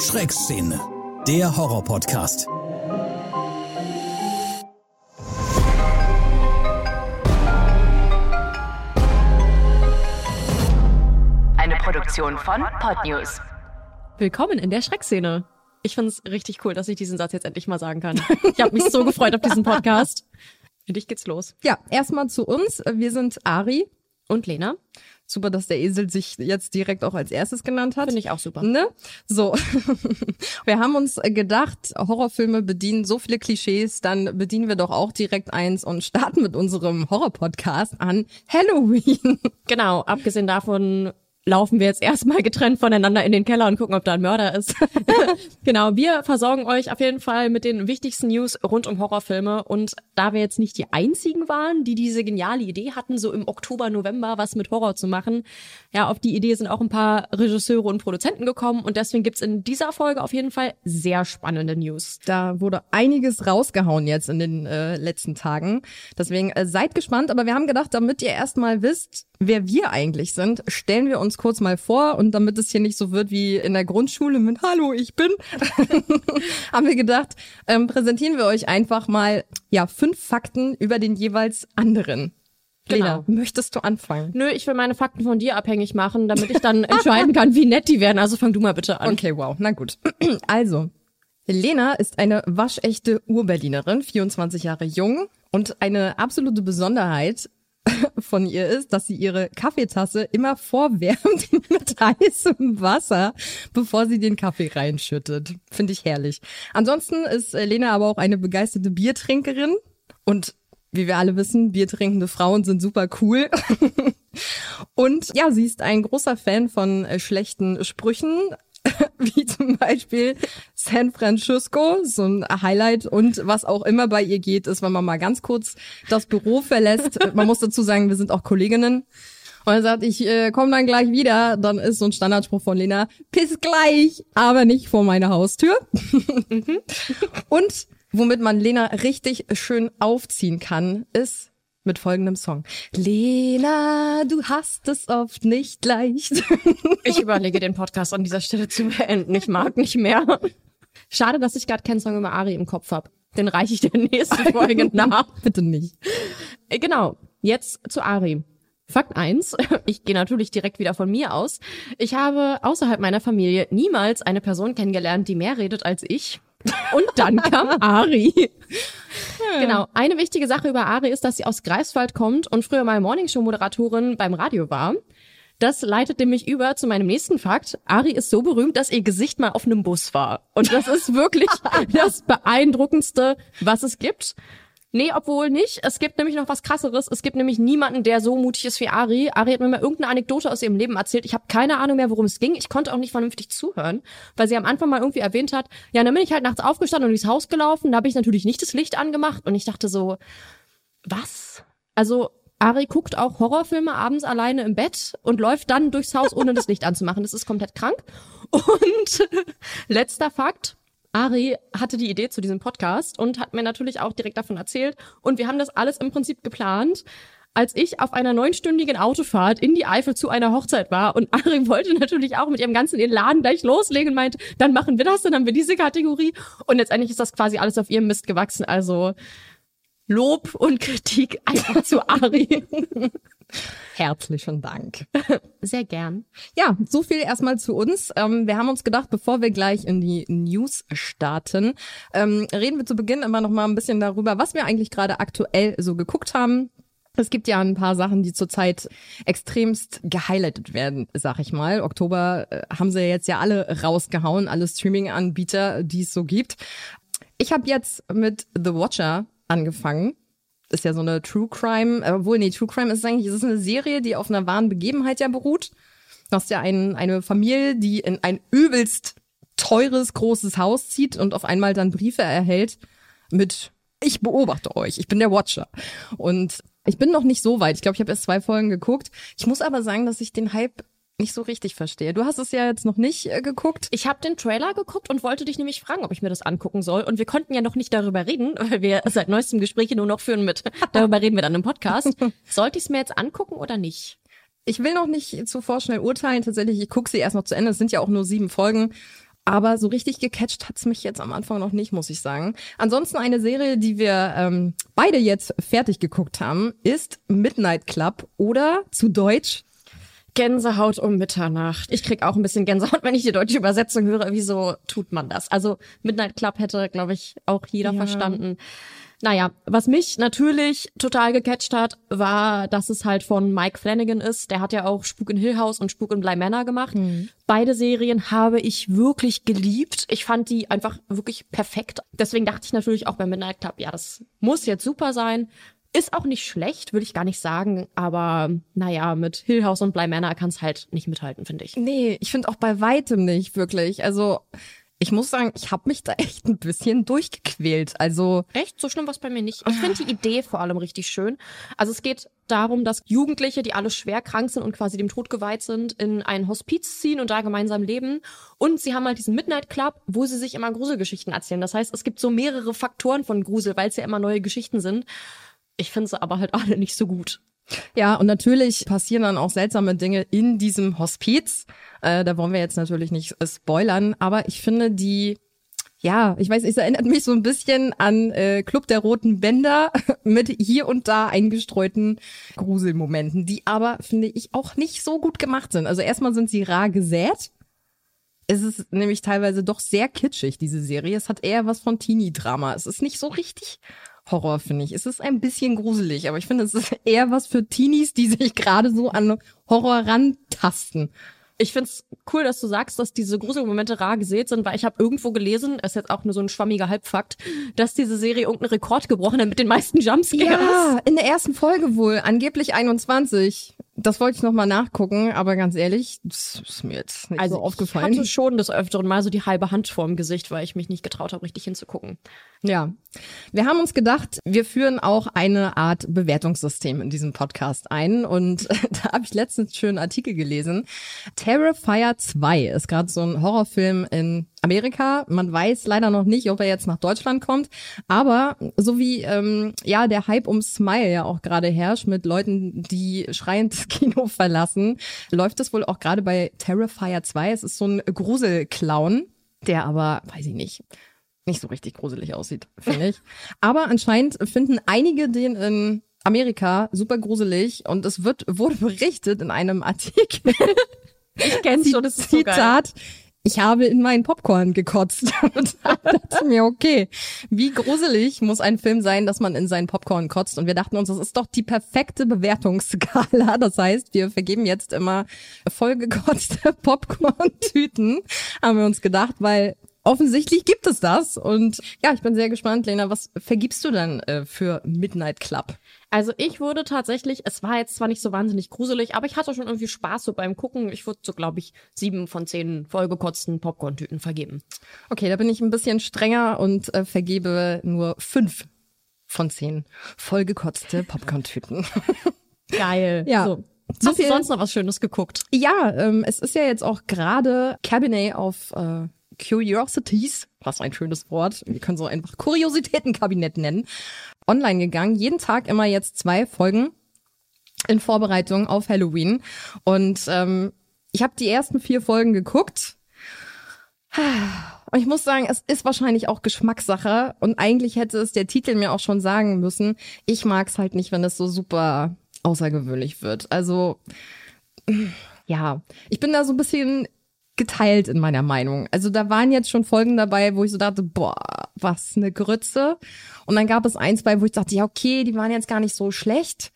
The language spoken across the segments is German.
Schreckszene, der Horror-Podcast. Eine Produktion von Podnews. Willkommen in der Schreckszene. Ich find's richtig cool, dass ich diesen Satz jetzt endlich mal sagen kann. Ich habe mich so gefreut auf diesen Podcast. Für dich geht's los. Ja, erstmal zu uns. Wir sind Ari. Und Lena? Super, dass der Esel sich jetzt direkt auch als erstes genannt hat. Finde ich auch super. Ne? So. wir haben uns gedacht, Horrorfilme bedienen so viele Klischees, dann bedienen wir doch auch direkt eins und starten mit unserem Horror-Podcast an Halloween. Genau, abgesehen davon laufen wir jetzt erstmal getrennt voneinander in den Keller und gucken, ob da ein Mörder ist. genau, wir versorgen euch auf jeden Fall mit den wichtigsten News rund um Horrorfilme. Und da wir jetzt nicht die einzigen waren, die diese geniale Idee hatten, so im Oktober, November was mit Horror zu machen, ja, auf die Idee sind auch ein paar Regisseure und Produzenten gekommen. Und deswegen gibt's in dieser Folge auf jeden Fall sehr spannende News. Da wurde einiges rausgehauen jetzt in den äh, letzten Tagen. Deswegen äh, seid gespannt. Aber wir haben gedacht, damit ihr erstmal wisst, wer wir eigentlich sind, stellen wir uns kurz mal vor und damit es hier nicht so wird wie in der Grundschule mit Hallo, ich bin, haben wir gedacht, ähm, präsentieren wir euch einfach mal ja fünf Fakten über den jeweils anderen. Genau. Lena, möchtest du anfangen? Nö, ich will meine Fakten von dir abhängig machen, damit ich dann entscheiden kann, wie nett die werden. Also fang du mal bitte an. Okay, wow, na gut. Also, Lena ist eine waschechte Urberlinerin, 24 Jahre jung und eine absolute Besonderheit von ihr ist, dass sie ihre Kaffeetasse immer vorwärmt mit heißem Wasser, bevor sie den Kaffee reinschüttet. Finde ich herrlich. Ansonsten ist äh, Lena aber auch eine begeisterte Biertrinkerin und wie wir alle wissen, biertrinkende Frauen sind super cool. Und ja, sie ist ein großer Fan von äh, schlechten Sprüchen, wie zum Beispiel San Francisco, so ein Highlight. Und was auch immer bei ihr geht, ist, wenn man mal ganz kurz das Büro verlässt. Man muss dazu sagen, wir sind auch Kolleginnen. Und er sagt, ich äh, komme dann gleich wieder. Dann ist so ein Standardspruch von Lena, piss gleich, aber nicht vor meine Haustür. Und womit man Lena richtig schön aufziehen kann, ist mit folgendem Song. Lena, du hast es oft nicht leicht. Ich überlege, den Podcast an dieser Stelle zu beenden. Ich mag nicht mehr. Schade, dass ich gerade keinen Song über Ari im Kopf habe. Den reiche ich der nächsten Folge nach. Bitte nicht. Äh, Genau, jetzt zu Ari. Fakt eins: ich gehe natürlich direkt wieder von mir aus. Ich habe außerhalb meiner Familie niemals eine Person kennengelernt, die mehr redet als ich. Und dann kam Ari. Genau. Eine wichtige Sache über Ari ist, dass sie aus Greifswald kommt und früher mal Morningshow-Moderatorin beim Radio war. Das leitet nämlich über zu meinem nächsten Fakt. Ari ist so berühmt, dass ihr Gesicht mal auf einem Bus war. Und das ist wirklich das beeindruckendste, was es gibt. Nee, obwohl nicht. Es gibt nämlich noch was krasseres. Es gibt nämlich niemanden, der so mutig ist wie Ari. Ari hat mir mal irgendeine Anekdote aus ihrem Leben erzählt. Ich habe keine Ahnung mehr, worum es ging. Ich konnte auch nicht vernünftig zuhören, weil sie am Anfang mal irgendwie erwähnt hat, ja, dann bin ich halt nachts aufgestanden und durchs Haus gelaufen. Da habe ich natürlich nicht das Licht angemacht und ich dachte so, was? Also Ari guckt auch Horrorfilme abends alleine im Bett und läuft dann durchs Haus, ohne das Licht anzumachen. Das ist komplett krank. Und letzter Fakt. Ari hatte die Idee zu diesem Podcast und hat mir natürlich auch direkt davon erzählt. Und wir haben das alles im Prinzip geplant, als ich auf einer neunstündigen Autofahrt in die Eifel zu einer Hochzeit war. Und Ari wollte natürlich auch mit ihrem ganzen Elan gleich loslegen und meint, dann machen wir das, dann haben wir diese Kategorie. Und letztendlich ist das quasi alles auf ihrem Mist gewachsen. Also Lob und Kritik einfach zu Ari. Herzlichen Dank. Sehr gern. Ja, so viel erstmal zu uns. Ähm, wir haben uns gedacht, bevor wir gleich in die News starten, ähm, reden wir zu Beginn immer noch mal ein bisschen darüber, was wir eigentlich gerade aktuell so geguckt haben. Es gibt ja ein paar Sachen, die zurzeit extremst gehighlightet werden, sag ich mal. Oktober äh, haben sie jetzt ja alle rausgehauen, alle Streaming-Anbieter, die es so gibt. Ich habe jetzt mit The Watcher angefangen. Ist ja so eine True Crime, äh, obwohl, nee, True Crime ist eigentlich, es ist eine Serie, die auf einer wahren Begebenheit ja beruht. Du hast ja ein, eine Familie, die in ein übelst teures, großes Haus zieht und auf einmal dann Briefe erhält mit ich beobachte euch, ich bin der Watcher. Und ich bin noch nicht so weit. Ich glaube, ich habe erst zwei Folgen geguckt. Ich muss aber sagen, dass ich den Hype nicht so richtig verstehe. Du hast es ja jetzt noch nicht äh, geguckt. Ich habe den Trailer geguckt und wollte dich nämlich fragen, ob ich mir das angucken soll. Und wir konnten ja noch nicht darüber reden, weil wir seit neuestem Gespräche nur noch führen mit. Darüber reden wir dann im Podcast. Sollte ich es mir jetzt angucken oder nicht? Ich will noch nicht zu vorschnell urteilen. Tatsächlich, ich gucke sie erst noch zu Ende. Es sind ja auch nur sieben Folgen. Aber so richtig gecatcht hat's mich jetzt am Anfang noch nicht, muss ich sagen. Ansonsten eine Serie, die wir ähm, beide jetzt fertig geguckt haben, ist Midnight Club oder zu Deutsch Gänsehaut um Mitternacht. Ich krieg auch ein bisschen Gänsehaut, wenn ich die deutsche Übersetzung höre. Wieso tut man das? Also Midnight Club hätte, glaube ich, auch jeder Ja. verstanden. Naja, was mich natürlich total gecatcht hat, war, dass es halt von Mike Flanagan ist. Der hat ja auch Spuk in Hill House und Spuk in Bly Manor gemacht. Beide Serien habe ich wirklich geliebt. Ich fand die einfach wirklich perfekt. Deswegen dachte ich natürlich auch bei Midnight Club, ja, das muss jetzt super sein. Ist auch nicht schlecht, würde ich gar nicht sagen, aber naja, mit Hill House und Bly Manor kann es halt nicht mithalten, finde ich. Nee, ich finde auch bei weitem nicht wirklich. Also ich muss sagen, ich habe mich da echt ein bisschen durchgequält. Also Echt? So schlimm war es bei mir nicht. Ich finde die Idee vor allem richtig schön. Also es geht darum, dass Jugendliche, die alle schwer krank sind und quasi dem Tod geweiht sind, in ein Hospiz ziehen und da gemeinsam leben. Und sie haben halt diesen Midnight Club, wo sie sich immer Gruselgeschichten erzählen. Das heißt, es gibt so mehrere Faktoren von Grusel, weil es ja immer neue Geschichten sind. Ich finde sie aber halt alle nicht so gut. ja, und natürlich passieren dann auch seltsame Dinge in diesem Hospiz. Äh, da wollen wir jetzt natürlich nicht äh, spoilern, aber ich finde die ja, ich weiß, es erinnert mich so ein bisschen an äh, Club der Roten Bänder mit hier und da eingestreuten Gruselmomenten, die aber, finde ich, auch nicht so gut gemacht sind. Also erstmal sind sie rar gesät. Es ist nämlich teilweise doch sehr kitschig, diese Serie. Es hat eher was von Teenie-Drama. Es ist nicht so richtig Horror, finde ich. Es ist ein bisschen gruselig, aber ich finde, es ist eher was für Teenies, die sich gerade so an Horror rantasten. Ich find's cool, dass du sagst, dass diese Gruselmomente rar gesät sind, weil ich habe irgendwo gelesen, ist jetzt auch nur so ein schwammiger Halbfakt, dass diese Serie irgendeinen Rekord gebrochen hat mit den meisten Jumpscares. Ja, in der ersten Folge wohl, angeblich 21. Das wollte ich nochmal nachgucken, aber ganz ehrlich, das ist mir jetzt nicht Also so aufgefallen. Ich hatte schon des Öfteren mal so die halbe Hand vorm Gesicht, weil ich mich nicht getraut habe, richtig hinzugucken. Ja. Wir haben uns gedacht, wir führen auch eine Art Bewertungssystem in diesem Podcast ein. Und da habe ich letztens einen schönen Artikel gelesen. Terrifier 2 ist gerade so ein Horrorfilm in Amerika. Man weiß leider noch nicht, ob er jetzt nach Deutschland kommt. Aber so wie ähm, ja der Hype um Smile ja auch gerade herrscht mit Leuten, die schreiend das Kino verlassen, läuft es wohl auch gerade bei Terrifier 2. Es ist so ein Gruselclown, der aber, weiß ich nicht, nicht so richtig gruselig aussieht, finde ich. Aber anscheinend finden einige den in Amerika super gruselig und es wird wurde berichtet in einem Artikel. Ich kenn's schon, das ist so. Zitat. Ich habe in meinen Popcorn gekotzt und dachte mir, okay, wie gruselig muss ein Film sein, dass man in seinen Popcorn kotzt? Und wir dachten uns, das ist doch die perfekte Bewertungsskala. Das heißt, wir vergeben jetzt immer vollgekotzte Popcorn-Tüten, haben wir uns gedacht, weil offensichtlich gibt es das. Und ja, ich bin sehr gespannt, Lena, was vergibst du denn äh, für Midnight Club? Also ich wurde tatsächlich, es war jetzt zwar nicht so wahnsinnig gruselig, aber ich hatte schon irgendwie Spaß so beim Gucken. Ich würde so, glaube ich, sieben von zehn vollgekotzten Popcorn-Tüten vergeben. Okay, da bin ich ein bisschen strenger und äh, vergebe nur fünf von zehn vollgekotzte Popcorn-Tüten. Geil. Ja. So. So Hast du sonst noch was Schönes geguckt? ja, ähm, es ist ja jetzt auch gerade Cabinet of äh, Curiosities, was ein schönes Wort, wir können so einfach Kuriositätenkabinett nennen, online gegangen. Jeden Tag immer jetzt zwei Folgen in Vorbereitung auf Halloween. Und ähm, ich habe die ersten vier Folgen geguckt. Und ich muss sagen, es ist wahrscheinlich auch Geschmackssache. Und eigentlich hätte es der Titel mir auch schon sagen müssen. Ich mag es halt nicht, wenn es so super außergewöhnlich wird. Also, ja, ich bin da so ein bisschen geteilt in meiner Meinung. Also da waren jetzt schon Folgen dabei, wo ich so dachte, boah, was eine Grütze. Und dann gab es eins bei, wo ich dachte, ja, okay, die waren jetzt gar nicht so schlecht.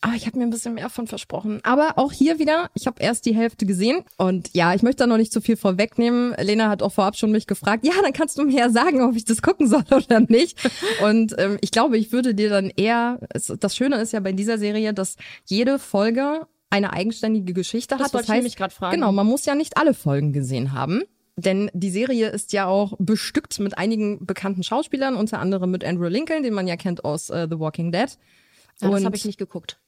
Aber ich habe mir ein bisschen mehr von versprochen. Aber auch hier wieder, ich habe erst die Hälfte gesehen. Und ja, ich möchte da noch nicht zu viel vorwegnehmen. Lena hat auch vorab schon mich gefragt, ja, dann kannst du mir ja sagen, ob ich das gucken soll oder nicht. Und ähm, ich glaube, ich würde dir dann eher, das Schöne ist ja bei dieser Serie, dass jede Folge eine eigenständige Geschichte Das hat. wollte ich nämlich grad fragen. Genau, man muss ja nicht alle Folgen gesehen haben. Denn die Serie ist ja auch bestückt mit einigen bekannten Schauspielern, unter anderem mit Andrew Lincoln, den man ja kennt aus äh, The Walking Dead. Ja, das habe ich nicht geguckt.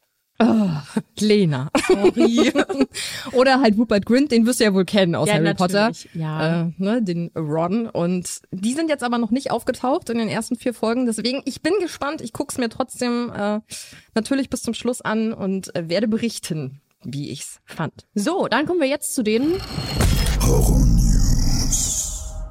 Lena. Oder halt Rupert Grint, den wirst du ja wohl kennen aus Ja, Harry natürlich, Potter. ja. Äh, ne, den Ron. Und die sind jetzt aber noch nicht aufgetaucht in den ersten vier Folgen. Deswegen, ich bin gespannt. Ich guck's mir trotzdem äh, natürlich bis zum Schluss an und äh, werde berichten, wie ich's fand. So, dann kommen wir jetzt zu den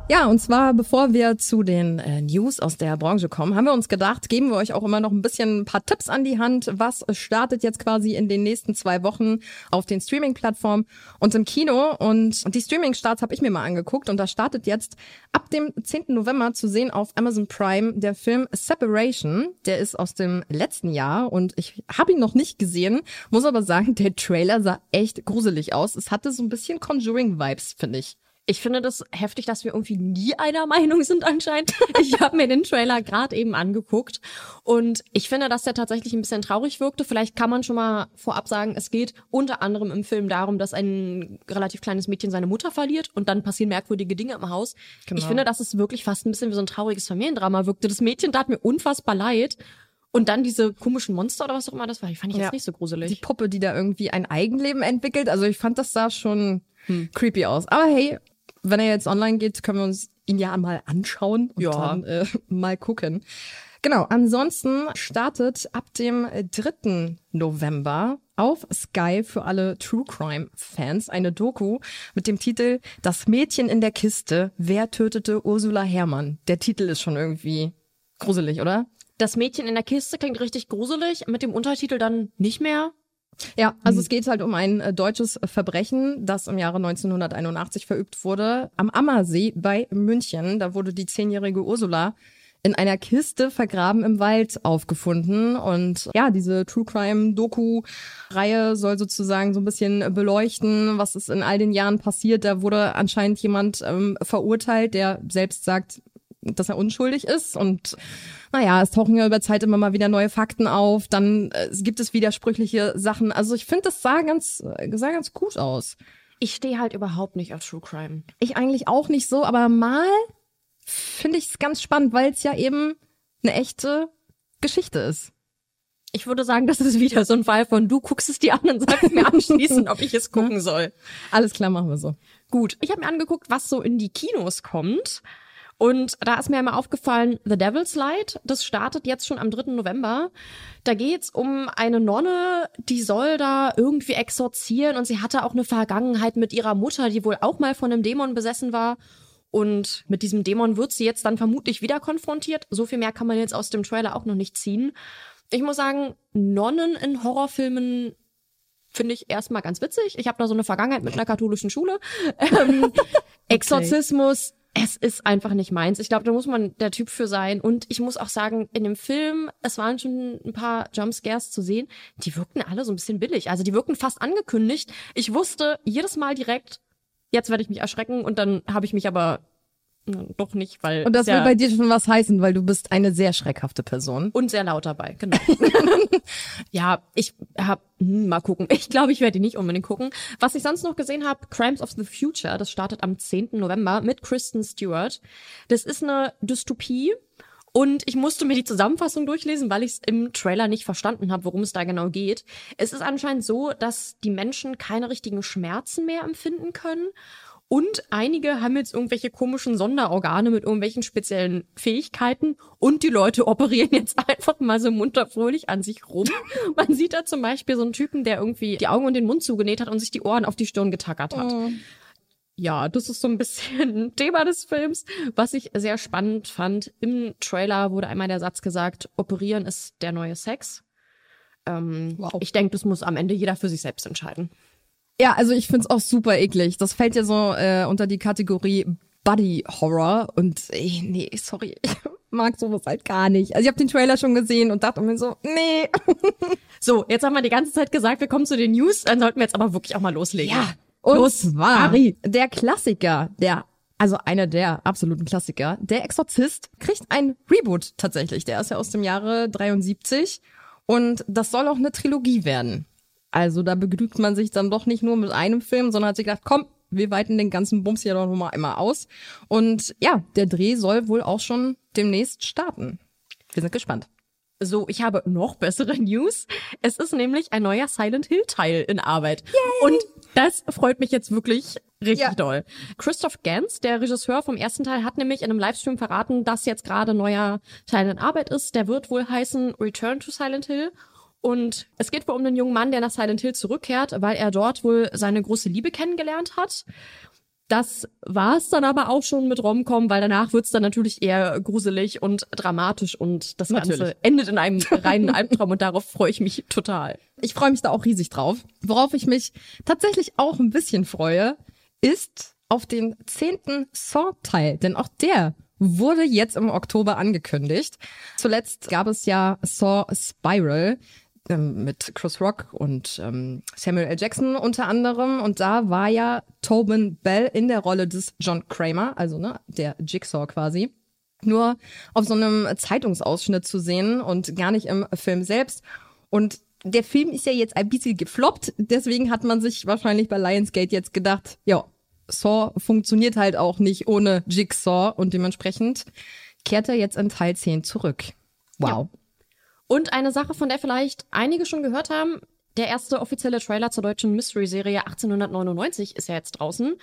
Ja, und zwar bevor wir zu den äh, News aus der Branche kommen, haben wir uns gedacht, geben wir euch auch immer noch ein bisschen ein paar Tipps an die Hand. Was startet jetzt quasi in den nächsten zwei Wochen auf den Streaming-Plattformen und im Kino? Und die Streaming-Starts habe ich mir mal angeguckt und da startet jetzt ab dem 10. November zu sehen auf Amazon Prime der Film Separation. Der ist aus dem letzten Jahr und ich habe ihn noch nicht gesehen, muss aber sagen, der Trailer sah echt gruselig aus. Es hatte so ein bisschen Conjuring-Vibes, finde ich. Ich finde das heftig, dass wir irgendwie nie einer Meinung sind anscheinend. Ich habe mir den Trailer gerade eben angeguckt und ich finde, dass der tatsächlich ein bisschen traurig wirkte. Vielleicht kann man schon mal vorab sagen, es geht unter anderem im Film darum, dass ein relativ kleines Mädchen seine Mutter verliert und dann passieren merkwürdige Dinge im Haus. Genau. Ich finde, dass es wirklich fast ein bisschen wie so ein trauriges Familiendrama wirkte. Das Mädchen tat mir unfassbar leid. Und dann diese komischen Monster oder was auch immer das war, die fand ich Ja. jetzt nicht so gruselig. Die Puppe, die da irgendwie ein Eigenleben entwickelt. Also ich fand, das sah schon creepy aus. Aber hey, wenn er jetzt online geht, können wir uns ihn ja mal anschauen und Ja. dann äh, mal gucken. Genau, ansonsten startet ab dem 3. November auf Sky für alle True Crime Fans eine Doku mit dem Titel Das Mädchen in der Kiste. Wer tötete Ursula Herrmann? Der Titel ist schon irgendwie gruselig, oder? Das Mädchen in der Kiste klingt richtig gruselig, mit dem Untertitel dann nicht mehr. Ja, also es geht halt um ein äh, deutsches Verbrechen, das im Jahre 1981 verübt wurde am Ammersee bei München. Da wurde die zehnjährige Ursula in einer Kiste vergraben im Wald aufgefunden. Und ja, diese True Crime Doku-Reihe soll sozusagen so ein bisschen beleuchten, was ist in all den Jahren passiert. Da wurde anscheinend jemand ähm, verurteilt, der selbst sagt, dass er unschuldig ist und naja, es tauchen ja über Zeit immer mal wieder neue Fakten auf, dann äh, gibt es widersprüchliche Sachen. Also ich finde, das sah ganz, äh, sah ganz gut aus. Ich stehe halt überhaupt nicht auf True Crime. Ich eigentlich auch nicht so, aber mal finde ich es ganz spannend, weil es ja eben eine echte Geschichte ist. Ich würde sagen, das ist wieder so ein Fall von du guckst es dir an und sagst mir anschließend, ob ich es gucken soll. Alles klar, machen wir so. Gut, ich habe mir angeguckt, was so in die Kinos kommt. Und da ist mir einmal aufgefallen, The Devil's Light, das startet jetzt schon am 3. November. Da geht's um eine Nonne, die soll da irgendwie exorzieren und sie hatte auch eine Vergangenheit mit ihrer Mutter, die wohl auch mal von einem Dämon besessen war. Und mit diesem Dämon wird sie jetzt dann vermutlich wieder konfrontiert. So viel mehr kann man jetzt aus dem Trailer auch noch nicht ziehen. Ich muss sagen, Nonnen in Horrorfilmen finde ich erstmal ganz witzig. Ich habe da so eine Vergangenheit mit einer katholischen Schule. Ähm, Exorzismus, es ist einfach nicht meins. Ich glaube, da muss man der Typ für sein. Und ich muss auch sagen, in dem Film, es waren schon ein paar Jumpscares zu sehen, die wirkten alle so ein bisschen billig. Also die wirkten fast angekündigt. Ich wusste jedes Mal direkt, jetzt werde ich mich erschrecken und dann habe ich mich aber doch nicht, weil Und das ja will bei dir schon was heißen, weil du bist eine sehr schreckhafte Person. und sehr laut dabei, genau. ja, ich hab hm, mal gucken. Ich glaube, ich werde die nicht unbedingt gucken. Was ich sonst noch gesehen habe, Crimes of the Future, das startet am 10. November mit Kristen Stewart. Das ist eine Dystopie. Und ich musste mir die Zusammenfassung durchlesen, weil ich es im Trailer nicht verstanden habe, worum es da genau geht. Es ist anscheinend so, dass die Menschen keine richtigen Schmerzen mehr empfinden können. Und einige haben jetzt irgendwelche komischen Sonderorgane mit irgendwelchen speziellen Fähigkeiten. Und die Leute operieren jetzt einfach mal so munter fröhlich an sich rum. Man sieht da zum Beispiel so einen Typen, der irgendwie die Augen und den Mund zugenäht hat und sich die Ohren auf die Stirn getackert hat. Ja, das ist so ein bisschen ein Thema des Films. Was ich sehr spannend fand, im Trailer wurde einmal der Satz gesagt, operieren ist der neue Sex. Ähm, Wow. Ich denke, das muss am Ende jeder für sich selbst entscheiden. Ja, also ich find's auch super eklig. Das fällt ja so äh, unter die Kategorie Body Horror und ey, nee, sorry, ich mag sowas halt gar nicht. Also ich habe den Trailer schon gesehen und dachte mir so, nee. So, jetzt haben wir die ganze Zeit gesagt, wir kommen zu den News, dann sollten wir jetzt aber wirklich auch mal loslegen. und Los, zwar Ari. der Klassiker, der also einer der absoluten Klassiker, der Exorzist kriegt ein Reboot tatsächlich. Der ist ja aus dem Jahre 73 und das soll auch eine Trilogie werden. Also da begnügt man sich dann doch nicht nur mit einem Film, sondern hat sich gedacht, komm, wir weiten den ganzen Bums hier doch noch mal einmal aus. Und ja, der Dreh soll wohl auch schon demnächst starten. Wir sind gespannt. So, ich habe noch bessere News. Es ist nämlich ein neuer Silent Hill Teil in Arbeit. Und das freut mich jetzt wirklich richtig Ja. doll. Christoph Gans, der Regisseur vom ersten Teil, hat nämlich in einem Livestream verraten, dass jetzt gerade ein neuer Teil in Arbeit ist. Der wird wohl heißen Return to Silent Hill. Und es geht wohl um einen jungen Mann, der nach Silent Hill zurückkehrt, weil er dort wohl seine große Liebe kennengelernt hat. Das war's dann aber auch schon mit Romcom, weil danach wird's dann natürlich eher gruselig und dramatisch und das Natürlich. Ganze endet in einem reinen Albtraum und darauf freue ich mich total. Ich freue mich da auch riesig drauf. Worauf ich mich tatsächlich auch ein bisschen freue, ist auf den zehnten Saw-Teil. Denn auch der wurde jetzt im Oktober angekündigt. Zuletzt gab es ja Saw Spiral ähm, mit Chris Rock und ähm, Samuel L. Jackson unter anderem. Und da war ja Tobin Bell in der Rolle des John Kramer, also ne, der Jigsaw quasi nur auf so einem Zeitungsausschnitt zu sehen und gar nicht im Film selbst. Und der Film ist ja jetzt ein bisschen gefloppt, deswegen hat man sich wahrscheinlich bei Lionsgate jetzt gedacht, ja, Saw funktioniert halt auch nicht ohne Jigsaw und dementsprechend kehrt er jetzt in Teil 10 zurück. Wow. Und eine Sache, von der vielleicht einige schon gehört haben, der erste offizielle Trailer zur deutschen Mystery-Serie 1899 ist ja jetzt draußen.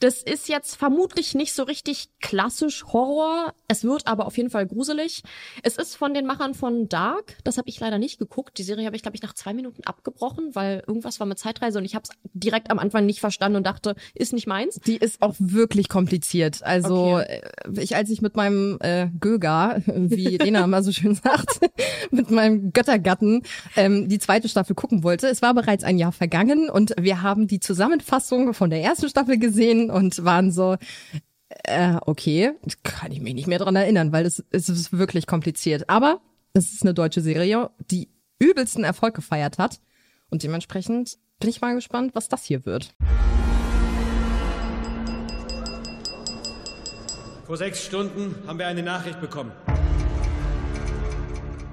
Das ist jetzt vermutlich nicht so richtig klassisch Horror. Es wird aber auf jeden Fall gruselig. Es ist von den Machern von Dark. Das habe ich leider nicht geguckt. Die Serie habe ich, glaube ich, nach zwei Minuten abgebrochen, weil irgendwas war mit Zeitreise und ich habe es direkt am Anfang nicht verstanden und dachte, ist nicht meins. Die ist auch wirklich kompliziert. Also Okay. äh, ich, als ich mit meinem äh, Göger, wie Lena immer so schön sagt, mit meinem Göttergatten ähm, die zweite Staffel gucken wollte, es war bereits ein Jahr vergangen und wir haben die Zusammenfassung von der ersten Staffel gesehen und waren so, äh, okay, kann ich mich nicht mehr dran erinnern, weil es, es ist wirklich kompliziert. Aber es ist eine deutsche Serie, die übelsten Erfolg gefeiert hat und dementsprechend bin ich mal gespannt, was das hier wird. Vor sechs Stunden haben wir eine Nachricht bekommen.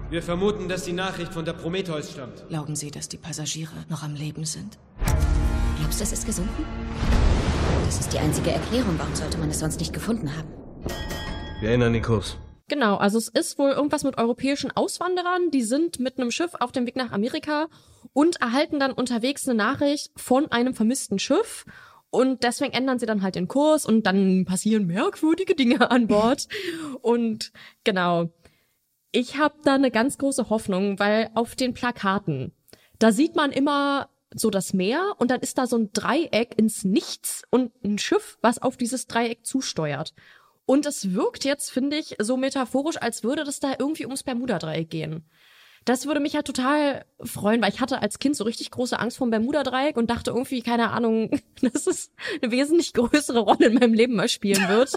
Wir vermuten, dass die Nachricht von der Prometheus stammt. Glauben Sie, dass die Passagiere noch am Leben sind? Glaubst du, es ist gesunken? Das ist die einzige Erklärung. Warum sollte man es sonst nicht gefunden haben? Wir erinnern den Kurs. Genau, also es ist wohl irgendwas mit europäischen Auswanderern, die sind mit einem Schiff auf dem Weg nach Amerika und erhalten dann unterwegs eine Nachricht von einem vermissten Schiff. Und deswegen ändern sie dann halt den Kurs und dann passieren merkwürdige Dinge an Bord. Und genau, ich habe da eine ganz große Hoffnung, weil auf den Plakaten, da sieht man immer so das Meer und dann ist da so ein Dreieck ins Nichts und ein Schiff, was auf dieses Dreieck zusteuert. Und es wirkt jetzt, finde ich, so metaphorisch, als würde das da irgendwie ums Bermuda-Dreieck gehen. Das würde mich ja total freuen, weil ich hatte als Kind so richtig große Angst vor dem Bermuda-Dreieck und dachte irgendwie, keine Ahnung, dass es eine wesentlich größere Rolle in meinem Leben mal spielen wird.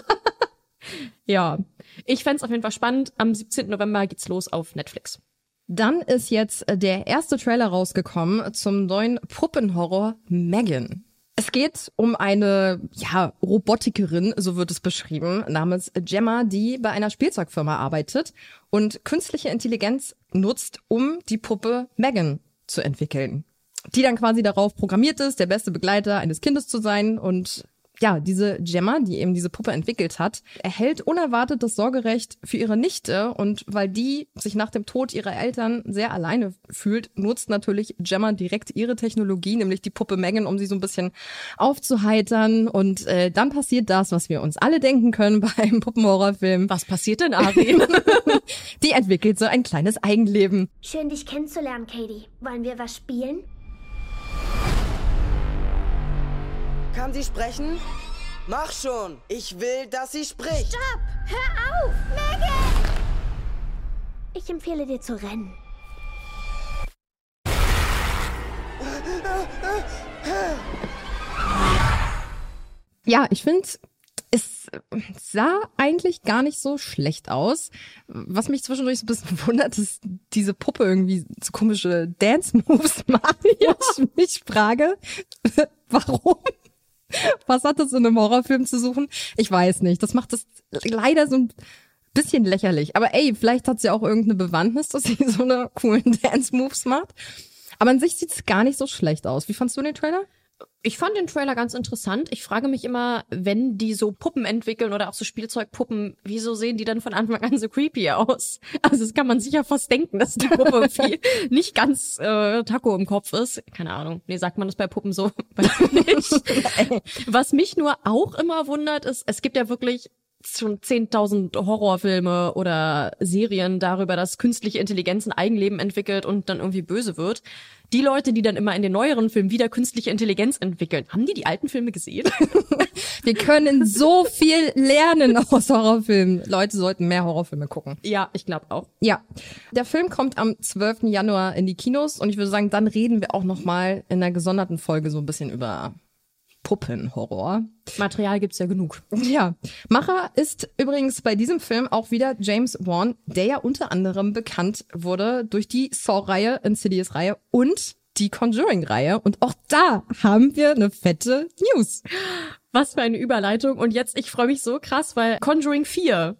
ja, ich fänd's auf jeden Fall spannend. Am 17. November geht's los auf Netflix. Dann ist jetzt äh, der erste Trailer rausgekommen zum neuen Puppenhorror Megan. Es geht um eine, ja, Robotikerin, so wird es beschrieben, namens Gemma, die bei einer Spielzeugfirma arbeitet und künstliche Intelligenz nutzt, um die Puppe Megan zu entwickeln. Die dann quasi darauf programmiert ist, der beste Begleiter eines Kindes zu sein und ja, diese Gemma, die eben diese Puppe entwickelt hat, erhält unerwartet das Sorgerecht für ihre Nichte und weil die sich nach dem Tod ihrer Eltern sehr alleine fühlt, nutzt natürlich Gemma direkt ihre Technologie, nämlich die Puppe Megan, um sie so ein bisschen aufzuheitern und äh, dann passiert das, was wir uns alle denken können bei einem Puppenhorrorfilm. Was passiert denn, Ari? Die entwickelt so ein kleines Eigenleben. Schön, dich kennenzulernen, Katie. Wollen wir was spielen? Kann sie sprechen? Mach schon! Ich will, dass sie spricht! Stopp! Hör auf! Megan! Ich empfehle dir zu rennen. Ja, ich finde, es sah eigentlich gar nicht so schlecht aus. Was mich zwischendurch so ein bisschen wundert, ist diese Puppe irgendwie so komische Dance-Moves macht. Ich mich frage, warum? Was hat das in einem Horrorfilm zu suchen? Ich weiß nicht. Das macht das leider so ein bisschen lächerlich. Aber ey, vielleicht hat sie auch irgendeine Bewandtnis, dass sie so eine coolen Dance-Moves macht. Aber an sich sieht's gar nicht so schlecht aus. Wie fandst du den Trailer? Ich fand den Trailer ganz interessant. Ich frage mich immer, wenn die so Puppen entwickeln oder auch so Spielzeugpuppen, wieso sehen die dann von Anfang an so creepy aus? Also das kann man sich ja fast denken, dass die Puppe irgendwie nicht ganz äh, Taco im Kopf ist. Keine Ahnung. Nee, sagt man das bei Puppen so? Weiß ich nicht. Was mich nur auch immer wundert, ist, es gibt ja wirklich schon 10.000 Horrorfilme oder Serien darüber, dass künstliche Intelligenz ein Eigenleben entwickelt und dann irgendwie böse wird. Die Leute, die dann immer in den neueren Filmen wieder künstliche Intelligenz entwickeln, haben die die alten Filme gesehen? Wir können so viel lernen aus Horrorfilmen. Leute sollten mehr Horrorfilme gucken. ja, ich glaube auch. Ja, der Film kommt am 12. Januar in die Kinos und ich würde sagen, dann reden wir auch noch mal in einer gesonderten Folge so ein bisschen über Puppenhorror. Material gibt's ja genug. Ja, Macher ist übrigens bei diesem Film auch wieder James Wan, der ja unter anderem bekannt wurde durch die Saw-Reihe, Insidious-Reihe und die Conjuring-Reihe. Und auch da haben wir eine fette News. Was für eine Überleitung. Und jetzt, ich freue mich so krass, weil Conjuring 4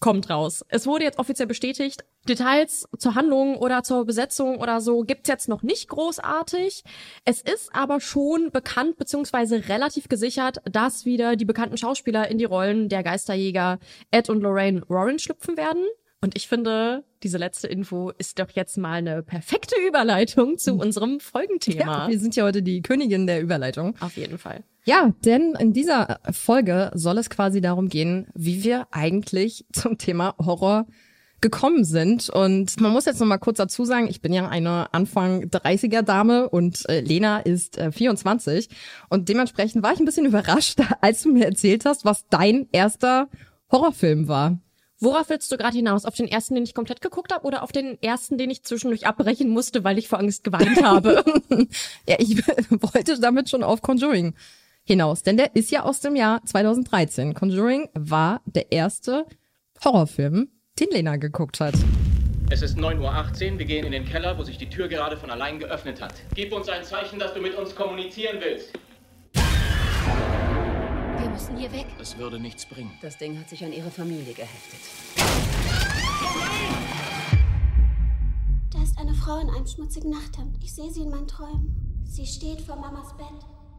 kommt raus. Es wurde jetzt offiziell bestätigt. Details zur Handlung oder zur Besetzung oder so gibt's jetzt noch nicht großartig. Es ist aber schon bekannt beziehungsweise relativ gesichert, dass wieder die bekannten Schauspieler in die Rollen der Geisterjäger Ed und Lorraine Warren schlüpfen werden. Und ich finde, diese letzte Info ist doch jetzt mal eine perfekte Überleitung zu unserem Folgenthema. Ja, wir sind ja heute die Königin der Überleitung. Auf jeden Fall. Ja, denn in dieser Folge soll es quasi darum gehen, wie wir eigentlich zum Thema Horror gekommen sind. Und man muss jetzt noch mal kurz dazu sagen, ich bin ja eine Anfang 30er Dame und äh, Lena ist äh, 24. Und dementsprechend war ich ein bisschen überrascht, als du mir erzählt hast, was dein erster Horrorfilm war. Worauf willst du gerade hinaus? Auf den ersten, den ich komplett geguckt habe, oder auf den ersten, den ich zwischendurch abbrechen musste, weil ich vor Angst geweint habe? Ja, ich wollte damit schon auf Conjuring hinaus, denn der ist ja aus dem Jahr 2013. Conjuring war der erste Horrorfilm, den Lena geguckt hat. Es ist 9.18 Uhr, wir gehen in den Keller, wo sich die Tür gerade von allein geöffnet hat. Gib uns ein Zeichen, dass du mit uns kommunizieren willst. Müssen hier weg. Es würde nichts bringen. Das Ding hat sich an ihre Familie geheftet. Da ist eine Frau in einem schmutzigen Nachthemd. Ich sehe sie in meinen Träumen. Sie steht vor Mamas Bett.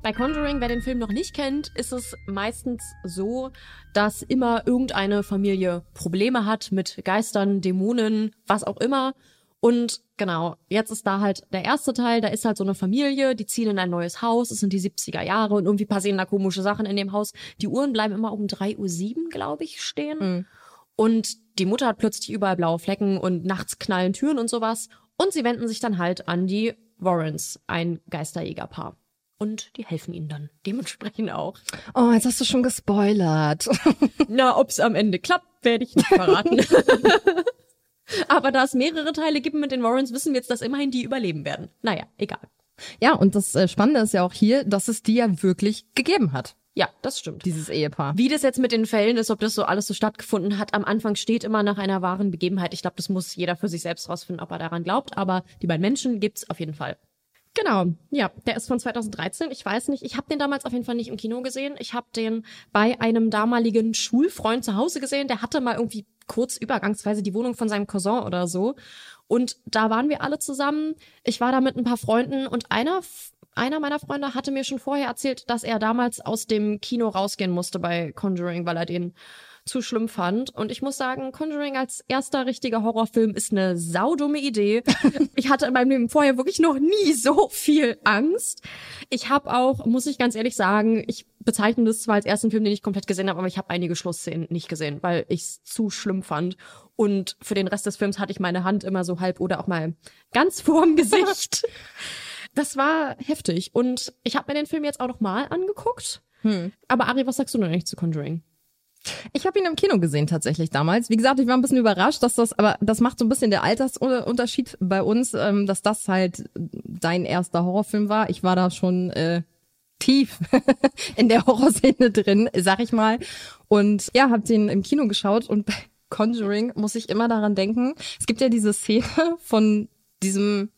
Bei Conjuring, wer den Film noch nicht kennt, ist es meistens so, dass immer irgendeine Familie Probleme hat mit Geistern, Dämonen, was auch immer. Und genau, jetzt ist da halt der erste Teil, da ist halt so eine Familie, die ziehen in ein neues Haus, es sind die 70er Jahre und irgendwie passieren da komische Sachen in dem Haus. Die Uhren bleiben immer um 3.07 Uhr, glaube ich, stehen. Und die Mutter hat plötzlich überall blaue Flecken und nachts knallen Türen und sowas. Und sie wenden sich dann halt an die Warrens, ein Geisterjägerpaar. Und die helfen ihnen dann dementsprechend auch. Oh, jetzt hast du schon gespoilert. Na, ob's am Ende klappt, werde ich nicht verraten. Aber da es mehrere Teile gibt mit den Warrens, wissen wir jetzt, dass immerhin die überleben werden. Naja, egal. ja, und das äh, Spannende ist ja auch hier, dass es die ja wirklich gegeben hat, Ja, das stimmt. dieses Ehepaar. Wie das jetzt mit den Fällen ist, ob das so alles so stattgefunden hat, am Anfang steht immer nach einer wahren Begebenheit. Ich glaube, das muss jeder für sich selbst rausfinden, ob er daran glaubt. Aber die beiden Menschen gibt's auf jeden Fall. Genau, ja, der ist von 2013. Ich weiß nicht, ich habe den damals auf jeden Fall nicht im Kino gesehen. Ich habe den bei einem damaligen Schulfreund zu Hause gesehen. Der hatte mal irgendwie kurz übergangsweise die Wohnung von seinem Cousin oder so. Und da waren wir alle zusammen. Ich war da mit ein paar Freunden und einer einer meiner Freunde hatte mir schon vorher erzählt, dass er damals aus dem Kino rausgehen musste bei Conjuring, weil er den zu schlimm fand. Und ich muss sagen, Conjuring als erster richtiger Horrorfilm ist eine saudumme Idee. ich hatte in meinem Leben vorher wirklich noch nie so viel Angst. Ich habe auch, muss ich ganz ehrlich sagen, ich bezeichne das zwar als ersten Film, den ich komplett gesehen habe, aber ich habe einige Schlussszenen nicht gesehen, weil ich es zu schlimm fand. Und für den Rest des Films hatte ich meine Hand immer so halb oder auch mal ganz vorm Gesicht. Das war heftig. Und ich habe mir den Film jetzt auch noch mal angeguckt. Aber Ari, was sagst du denn eigentlich zu Conjuring? Ich habe ihn im Kino gesehen tatsächlich damals. Wie gesagt, ich war ein bisschen überrascht, dass das, aber das macht so ein bisschen der Altersunterschied bei uns, ähm, dass das halt dein erster Horrorfilm war. Ich war da schon äh, tief in der Horrorszene drin, sag ich mal. Und ja, hab den im Kino geschaut und bei Conjuring muss ich immer daran denken. Es gibt ja diese Szene von diesem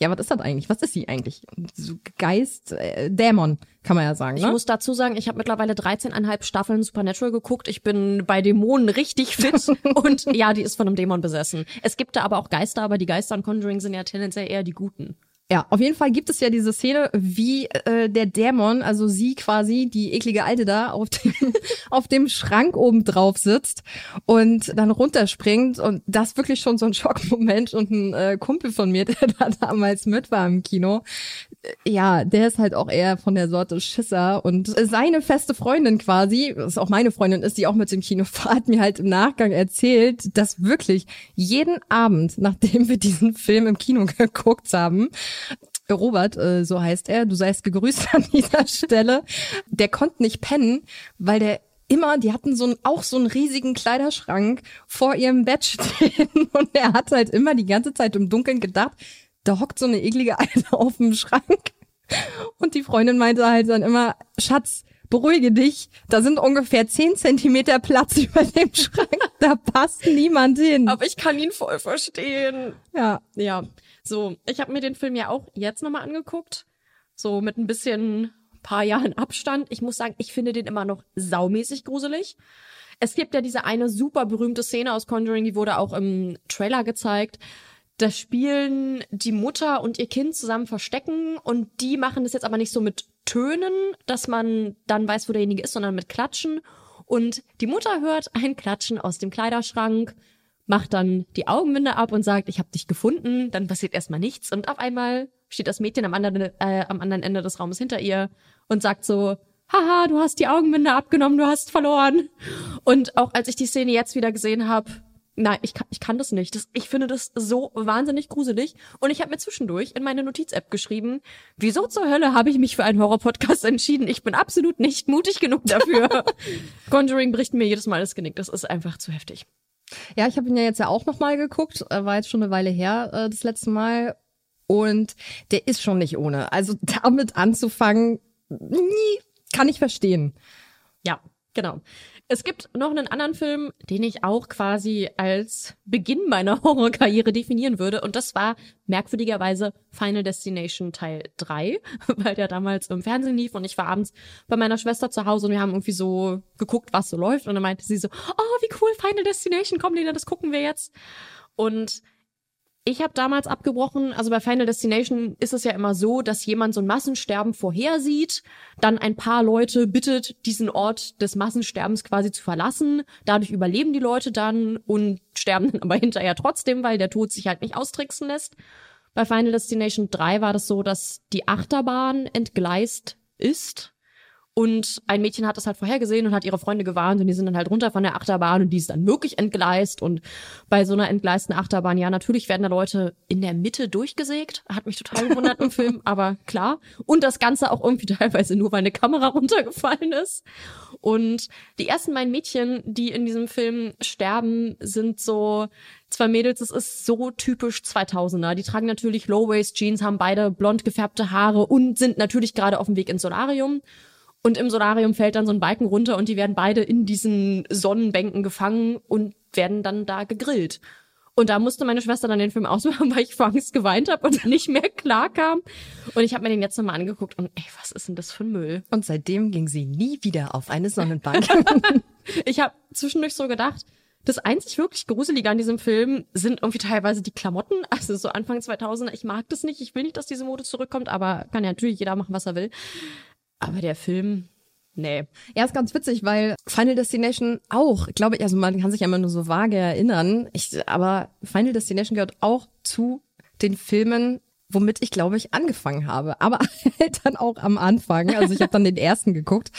ja, was ist das eigentlich? Was ist sie eigentlich? So Geist, äh, Dämon, kann man ja sagen. Ich Ne? muss dazu sagen, ich habe mittlerweile 13,5 Staffeln Supernatural geguckt. Ich bin bei Dämonen richtig fit und ja, die ist von einem Dämon besessen. Es gibt da aber auch Geister, aber die Geister in Conjuring sind ja tendenziell eher die Guten. Ja, auf jeden Fall gibt es ja diese Szene, wie äh, der Dämon, also sie quasi, die eklige Alte da, auf dem, auf dem Schrank oben drauf sitzt und dann runterspringt. Und das wirklich schon so ein Schockmoment. Und ein äh, Kumpel von mir, der da damals mit war im Kino, äh, ja, der ist halt auch eher von der Sorte Schisser. Und seine feste Freundin quasi, was auch meine Freundin ist, die auch mit dem Kino war, hat mir halt im Nachgang erzählt, dass wirklich jeden Abend, nachdem wir diesen Film im Kino geguckt haben, Robert, äh, so heißt er, du seist gegrüßt an dieser Stelle, der konnte nicht pennen, weil der immer, die hatten so einen, auch so einen riesigen Kleiderschrank vor ihrem Bett stehen und er hat halt immer die ganze Zeit im Dunkeln gedacht, da hockt so eine eklige Alte auf dem Schrank. Und die Freundin meinte halt dann immer, Schatz, beruhige dich, da sind ungefähr zehn Zentimeter Platz über dem Schrank, da passt niemand hin. Aber ich kann ihn voll verstehen. Ja. Ja. So, ich habe mir den Film ja auch jetzt nochmal angeguckt. So mit ein bisschen paar Jahren Abstand. Ich muss sagen, ich finde den immer noch saumäßig gruselig. Es gibt ja diese eine super berühmte Szene aus Conjuring, die wurde auch im Trailer gezeigt. Da spielen die Mutter und ihr Kind zusammen verstecken und die machen das jetzt aber nicht so mit Tönen, dass man dann weiß, wo derjenige ist, sondern mit Klatschen. Und die Mutter hört ein Klatschen aus dem Kleiderschrank macht dann die Augenbinde ab und sagt, ich habe dich gefunden. Dann passiert erstmal nichts und auf einmal steht das Mädchen am anderen, äh, am anderen Ende des Raumes hinter ihr und sagt so, haha, du hast die Augenbinde abgenommen, du hast verloren. Und auch als ich die Szene jetzt wieder gesehen habe, nein, ich kann, ich kann das nicht. Das, ich finde das so wahnsinnig gruselig. Und ich habe mir zwischendurch in meine Notiz-App geschrieben, wieso zur Hölle habe ich mich für einen Horror-Podcast entschieden? Ich bin absolut nicht mutig genug dafür. Conjuring bricht mir jedes Mal das Genick. Das ist einfach zu heftig. Ja, ich habe ihn ja jetzt ja auch noch mal geguckt, äh, war jetzt schon eine Weile her äh, das letzte Mal und der ist schon nicht ohne. Also damit anzufangen, nie, kann ich verstehen. Ja, genau. Es gibt noch einen anderen Film, den ich auch quasi als Beginn meiner Horrorkarriere definieren würde. Und das war merkwürdigerweise Final Destination Teil 3, weil der damals im Fernsehen lief und ich war abends bei meiner Schwester zu Hause und wir haben irgendwie so geguckt, was so läuft. Und dann meinte sie so, oh, wie cool, Final Destination, komm, Lena, das gucken wir jetzt. Und ich habe damals abgebrochen, also bei Final Destination ist es ja immer so, dass jemand so ein Massensterben vorhersieht, dann ein paar Leute bittet, diesen Ort des Massensterbens quasi zu verlassen. Dadurch überleben die Leute dann und sterben dann aber hinterher trotzdem, weil der Tod sich halt nicht austricksen lässt. Bei Final Destination 3 war das so, dass die Achterbahn entgleist ist und ein Mädchen hat das halt vorhergesehen und hat ihre Freunde gewarnt und die sind dann halt runter von der Achterbahn und die ist dann wirklich entgleist. Und bei so einer entgleisten Achterbahn, ja, natürlich werden da Leute in der Mitte durchgesägt. Hat mich total gewundert im Film, aber klar. Und das Ganze auch irgendwie teilweise nur, weil eine Kamera runtergefallen ist. Und die ersten beiden Mädchen, die in diesem Film sterben, sind so zwei Mädels, das ist so typisch 2000er. Die tragen natürlich Low-Waist-Jeans, haben beide blond gefärbte Haare und sind natürlich gerade auf dem Weg ins Solarium. Und im Solarium fällt dann so ein Balken runter und die werden beide in diesen Sonnenbänken gefangen und werden dann da gegrillt. Und da musste meine Schwester dann den Film ausmachen, weil ich vor Angst geweint habe und nicht mehr klar kam. Und ich habe mir den jetzt nochmal angeguckt und ey, was ist denn das für ein Müll? Und seitdem ging sie nie wieder auf eine Sonnenbank. ich habe zwischendurch so gedacht, das einzig wirklich Gruselige an diesem Film sind irgendwie teilweise die Klamotten. Also so Anfang 2000 ich mag das nicht. Ich will nicht, dass diese Mode zurückkommt, aber kann ja natürlich jeder machen, was er will. Aber der Film, nee. Ja, ist ganz witzig, weil Final Destination auch, glaube ich, also man kann sich ja immer nur so vage erinnern, ich, aber Final Destination gehört auch zu den Filmen, womit ich, glaube ich, angefangen habe. Aber halt dann auch am Anfang. Also ich habe dann den ersten geguckt.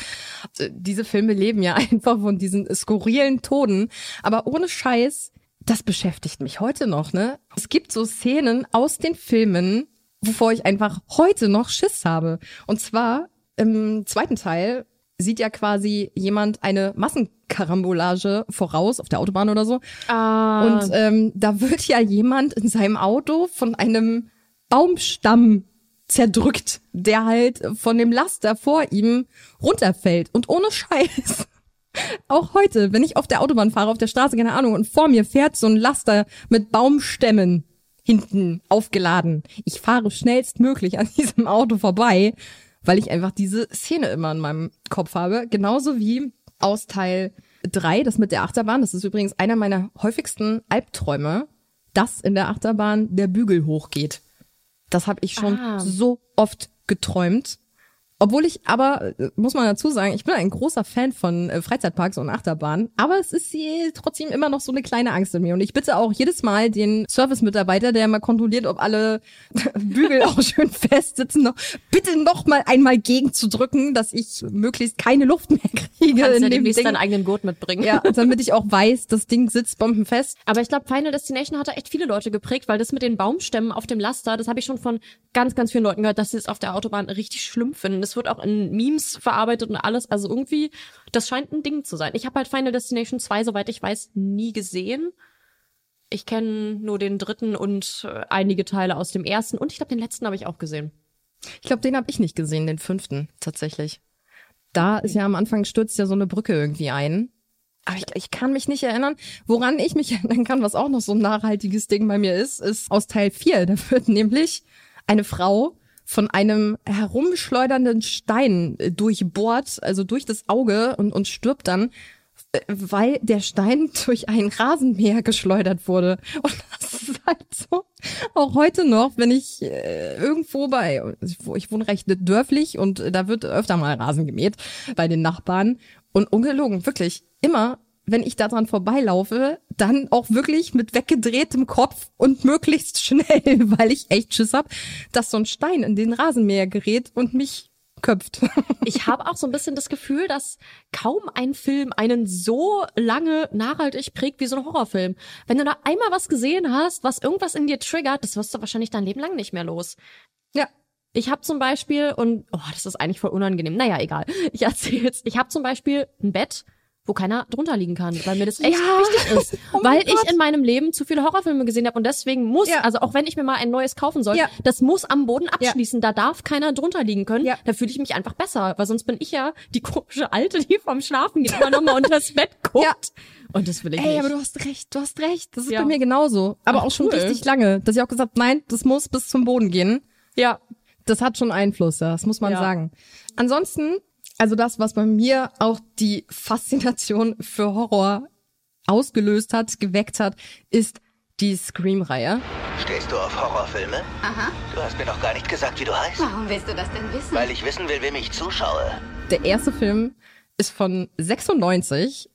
Diese Filme leben ja einfach von diesen skurrilen Toden. Aber ohne Scheiß, das beschäftigt mich heute noch, ne? Es gibt so Szenen aus den Filmen, wovor ich einfach heute noch Schiss habe. Und zwar im zweiten Teil sieht ja quasi jemand eine Massenkarambolage voraus auf der Autobahn oder so. Ah. Und ähm, da wird ja jemand in seinem Auto von einem Baumstamm zerdrückt, der halt von dem Laster vor ihm runterfällt. Und ohne Scheiß. Auch heute, wenn ich auf der Autobahn fahre, auf der Straße, keine Ahnung, und vor mir fährt so ein Laster mit Baumstämmen hinten aufgeladen. Ich fahre schnellstmöglich an diesem Auto vorbei weil ich einfach diese Szene immer in meinem Kopf habe. Genauso wie aus Teil 3, das mit der Achterbahn. Das ist übrigens einer meiner häufigsten Albträume, dass in der Achterbahn der Bügel hochgeht. Das habe ich schon Ah. so oft geträumt. Obwohl ich aber, äh, muss man dazu sagen, ich bin ein großer Fan von äh, Freizeitparks und Achterbahnen, aber es ist trotzdem immer noch so eine kleine Angst in mir. Und ich bitte auch jedes Mal den Service-Mitarbeiter, der mal kontrolliert, ob alle Bügel auch schön fest sitzen, noch, bitte noch mal einmal gegenzudrücken, dass ich möglichst keine Luft mehr kriege Kannst in ja dem demnächst Ding. deinen eigenen Gurt mitbringen. Ja, damit ich auch weiß, das Ding sitzt bombenfest. Aber ich glaube, Final Destination hat da echt viele Leute geprägt, weil das mit den Baumstämmen auf dem Laster, das habe ich schon von ganz, ganz vielen Leuten gehört, dass sie es auf der Autobahn richtig schlimm finden. Das wird auch in Memes verarbeitet und alles. Also irgendwie, das scheint ein Ding zu sein. Ich habe halt Final Destination 2, soweit ich weiß, nie gesehen. Ich kenne nur den dritten und äh, einige Teile aus dem ersten und ich glaube, den letzten habe ich auch gesehen. Ich glaube, den habe ich nicht gesehen, den fünften tatsächlich. Da ist ja am Anfang stürzt ja so eine Brücke irgendwie ein. Aber ich, ich kann mich nicht erinnern. Woran ich mich erinnern kann, was auch noch so ein nachhaltiges Ding bei mir ist, ist aus Teil 4. Da wird nämlich eine Frau von einem herumschleudernden Stein äh, durchbohrt, also durch das Auge und, und stirbt dann, äh, weil der Stein durch ein Rasenmäher geschleudert wurde. Und das ist halt so, auch heute noch, wenn ich äh, irgendwo bei, ich wohne recht dörflich und da wird öfter mal Rasen gemäht bei den Nachbarn. Und ungelogen, wirklich, immer, wenn ich da dran vorbeilaufe, dann auch wirklich mit weggedrehtem Kopf und möglichst schnell, weil ich echt Schiss hab, dass so ein Stein in den Rasenmäher gerät und mich köpft. Ich habe auch so ein bisschen das Gefühl, dass kaum ein Film einen so lange nachhaltig prägt wie so ein Horrorfilm. Wenn du da einmal was gesehen hast, was irgendwas in dir triggert, das wirst du wahrscheinlich dein Leben lang nicht mehr los. Ja. Ich habe zum Beispiel, und oh, das ist eigentlich voll unangenehm, naja, egal. Ich erzähle jetzt, ich habe zum Beispiel ein Bett, wo keiner drunter liegen kann, weil mir das echt Ja. wichtig ist. Oh weil Gott. ich in meinem Leben zu viele Horrorfilme gesehen habe und deswegen muss, Ja. also auch wenn ich mir mal ein neues kaufen soll, Ja. das muss am Boden abschließen. Da darf keiner drunter liegen können. Da fühle ich mich einfach besser, weil sonst bin ich ja die komische Alte, die vom Schlafen geht, immer nochmal unter das Bett guckt. Und das will ich Ey, nicht. aber du hast recht, du hast recht. Das ist bei mir genauso. Aber Ach, auch schon cool. richtig lange, dass ich auch gesagt, nein, das muss bis zum Boden gehen. ja. Das hat schon Einfluss, ja, das muss man sagen. Ansonsten, also das, was bei mir auch die Faszination für Horror ausgelöst hat, geweckt hat, ist die Scream-Reihe. Stehst du auf Horrorfilme? Aha. Du hast mir noch gar nicht gesagt, wie du heißt. Warum willst du das denn wissen? Weil ich wissen will, wem ich zuschaue. Der erste Film ist von 96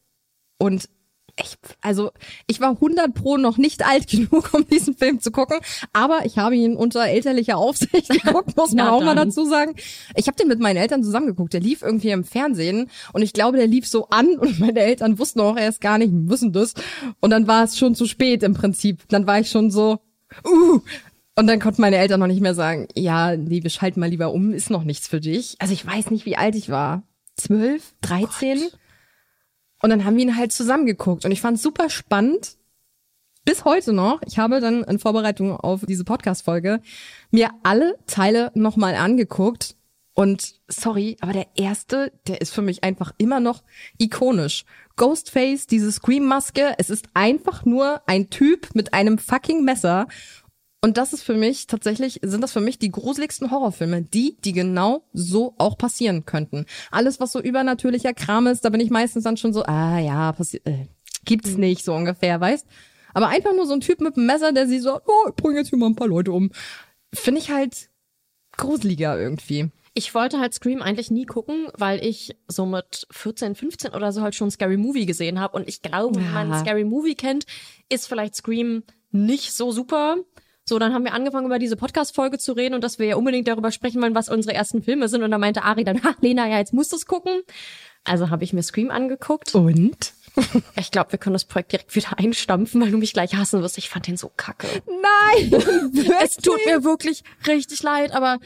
und ich, also ich war 100 pro noch nicht alt genug, um diesen Film zu gucken, aber ich habe ihn unter elterlicher Aufsicht geguckt, muss man auch mal dazu sagen. Ich habe den mit meinen Eltern zusammengeguckt. Der lief irgendwie im Fernsehen und ich glaube, der lief so an und meine Eltern wussten auch erst gar nicht, wissen das. Und dann war es schon zu spät im Prinzip. Dann war ich schon so, uh, und dann konnten meine Eltern noch nicht mehr sagen, ja, nee, wir schalten mal lieber um, ist noch nichts für dich. Also ich weiß nicht, wie alt ich war. Zwölf, dreizehn? Und dann haben wir ihn halt zusammengeguckt und ich fand es super spannend. Bis heute noch. Ich habe dann in Vorbereitung auf diese Podcast-Folge mir alle Teile nochmal angeguckt. Und sorry, aber der erste, der ist für mich einfach immer noch ikonisch. Ghostface, diese Scream-Maske, es ist einfach nur ein Typ mit einem fucking Messer. Und das ist für mich tatsächlich, sind das für mich die gruseligsten Horrorfilme, die, die genau so auch passieren könnten. Alles, was so übernatürlicher Kram ist, da bin ich meistens dann schon so, ah ja, passiert, äh, gibt's nicht so ungefähr, weißt? Aber einfach nur so ein Typ mit einem Messer, der sie so, oh, ich bring jetzt hier mal ein paar Leute um. Finde ich halt gruseliger irgendwie. Ich wollte halt Scream eigentlich nie gucken, weil ich so mit 14, 15 oder so halt schon Scary Movie gesehen habe. Und ich glaube, wenn man Ja. Scary Movie kennt, ist vielleicht Scream nicht so super. So, dann haben wir angefangen, über diese Podcast-Folge zu reden und dass wir ja unbedingt darüber sprechen wollen, was unsere ersten Filme sind. Und da meinte Ari dann, ha, Lena, ja, jetzt musst du es gucken. Also habe ich mir Scream angeguckt. Und? Ich glaube, wir können das Projekt direkt wieder einstampfen, weil du mich gleich hassen wirst. Ich fand den so kacke. Nein! Es tut mir wirklich richtig leid, aber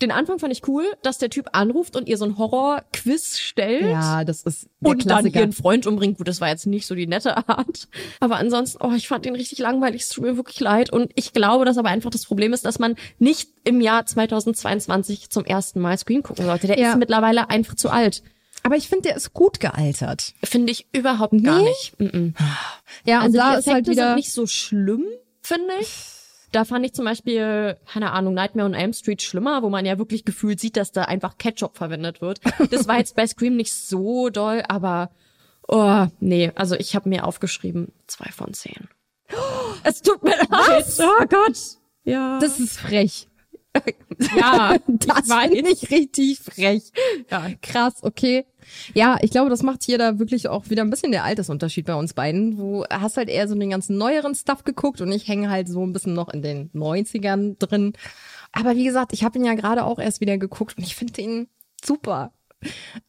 den Anfang fand ich cool, dass der Typ anruft und ihr so ein Horror-Quiz stellt. Ja, das ist der und dann Klassiker. ihren Freund umbringt. Gut, das war jetzt nicht so die nette Art. Aber ansonsten, oh, ich fand ihn richtig langweilig. Es tut mir wirklich leid. Und ich glaube, dass aber einfach das Problem ist, dass man nicht im Jahr 2022 zum ersten Mal Screen gucken sollte. Der Ja. ist mittlerweile einfach zu alt. Aber ich finde, der ist gut gealtert. Finde ich überhaupt gar Nee? nicht. Mm-mm. Ja, Also und da die ist halt Effekte wieder. sind nicht so schlimm, finde ich. Da fand ich zum Beispiel, keine Ahnung, Nightmare on Elm Street schlimmer, wo man ja wirklich gefühlt sieht, dass da einfach Ketchup verwendet wird. Das war jetzt bei Scream nicht so doll, aber oh, nee, also ich habe mir aufgeschrieben, zwei von zehn. Es tut mir leid. Oh Gott. Ja. Das ist frech. Ja, das war nicht richtig frech. Ja. Krass, okay. Ja, ich glaube, das macht hier da wirklich auch wieder ein bisschen der Altersunterschied bei uns beiden. Du hast halt eher so den ganzen neueren Stuff geguckt und ich hänge halt so ein bisschen noch in den 90ern drin. Aber wie gesagt, ich habe ihn ja gerade auch erst wieder geguckt und ich finde ihn super.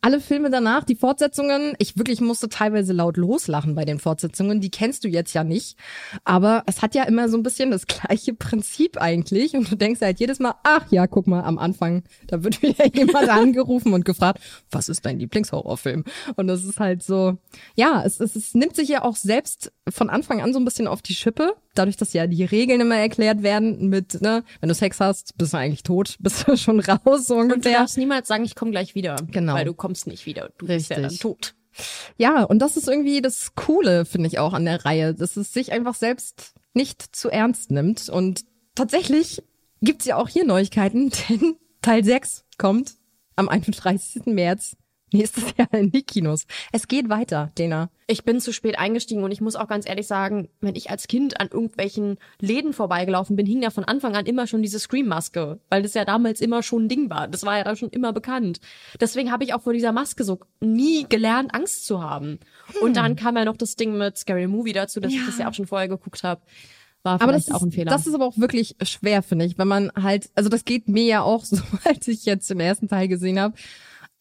Alle Filme danach, die Fortsetzungen, ich wirklich musste teilweise laut loslachen bei den Fortsetzungen, die kennst du jetzt ja nicht. Aber es hat ja immer so ein bisschen das gleiche Prinzip eigentlich. Und du denkst halt jedes Mal, ach ja, guck mal, am Anfang, da wird wieder jemand angerufen und gefragt, was ist dein Lieblingshorrorfilm? Und das ist halt so, ja, es, es, es nimmt sich ja auch selbst von Anfang an so ein bisschen auf die Schippe. Dadurch, dass ja die Regeln immer erklärt werden mit, ne, wenn du Sex hast, bist du eigentlich tot, bist du schon raus, so Und du ungefähr. darfst niemals sagen, ich komme gleich wieder. Genau. Weil du kommst nicht wieder. Du bist ja dann Richtig. tot. Ja, und das ist irgendwie das Coole, finde ich auch an der Reihe, dass es sich einfach selbst nicht zu ernst nimmt. Und tatsächlich gibt's ja auch hier Neuigkeiten, denn Teil 6 kommt am 31. März nächstes Jahr in die Kinos. Es geht weiter, Dena. Ich bin zu spät eingestiegen und ich muss auch ganz ehrlich sagen, wenn ich als Kind an irgendwelchen Läden vorbeigelaufen bin, hing ja von Anfang an immer schon diese Scream-Maske, weil das ja damals immer schon ein Ding war. Das war ja da schon immer bekannt. Deswegen habe ich auch vor dieser Maske so nie gelernt, Angst zu haben. Und dann kam ja noch das Ding mit Scary Movie dazu, dass ich das ja auch schon vorher geguckt habe. War Aber vielleicht das auch ein ist, Fehler. das ist aber auch wirklich schwer, finde ich, wenn man halt, also das geht mir ja auch so, als ich jetzt den ersten Teil gesehen habe.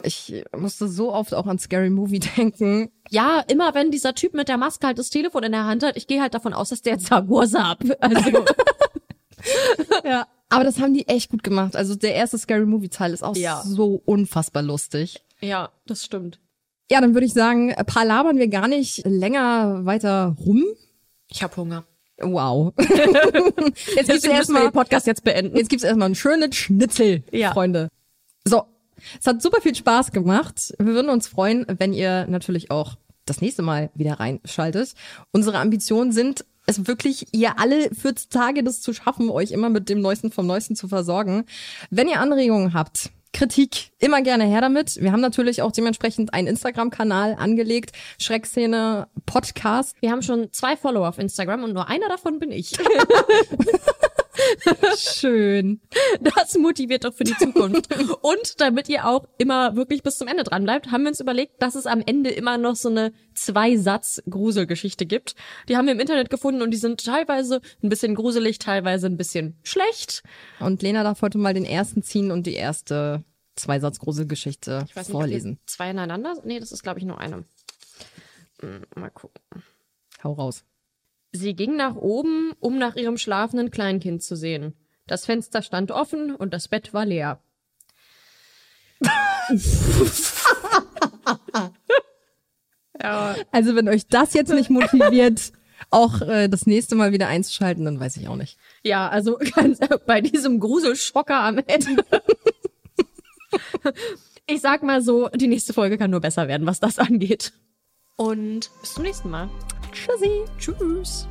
Ich musste so oft auch an Scary Movie denken. ja, immer wenn dieser Typ mit der Maske halt das Telefon in der Hand hat, ich gehe halt davon aus, dass der jetzt sagt, what's up? Also, Ja. Aber das haben die echt gut gemacht. Also der erste Scary Movie Teil ist auch Ja. so unfassbar lustig. ja, das stimmt. Ja, dann würde ich sagen, ein paar labern wir gar nicht länger weiter rum. Ich habe Hunger. Wow. jetzt gibt's Deswegen müssen wir erstmal den Podcast jetzt beenden. jetzt gibt's erstmal einen schönen Schnitzel, Ja. Freunde. So, es hat super viel Spaß gemacht. Wir würden uns freuen, wenn ihr natürlich auch das nächste Mal wieder reinschaltet. Unsere Ambitionen sind es wirklich, ihr alle 14 Tage das zu schaffen, euch immer mit dem Neuesten vom Neuesten zu versorgen. Wenn ihr Anregungen habt, Kritik, immer gerne her damit. Wir haben natürlich auch dementsprechend einen Instagram-Kanal angelegt, Schreckszene Podcast. Wir haben schon zwei Follower auf Instagram und nur einer davon bin ich. Schön. Das motiviert doch für die Zukunft. Und damit ihr auch immer wirklich bis zum Ende dran bleibt, haben wir uns überlegt, dass es am Ende immer noch so eine Zwei-Satz-Gruselgeschichte gibt. Die haben wir im Internet gefunden und die sind teilweise ein bisschen gruselig, teilweise ein bisschen schlecht. Und Lena darf heute mal den ersten ziehen und die erste Zweisatz-Gruselgeschichte Ich weiß nicht, vorlesen. Zwei ineinander? Nee, das ist glaube ich nur eine. Hm, Mal gucken. Hau raus. Sie ging nach oben, um nach ihrem schlafenden Kleinkind zu sehen. Das Fenster stand offen und das Bett war leer. ja, Also wenn euch das jetzt nicht motiviert, auch äh, das nächste Mal wieder einzuschalten, dann weiß ich auch nicht. ja, also ganz, bei diesem Gruselschocker am Ende. ich sag mal so, die nächste Folge kann nur besser werden, was das angeht. Und bis zum nächsten Mal. Tschüssi. Tschüss.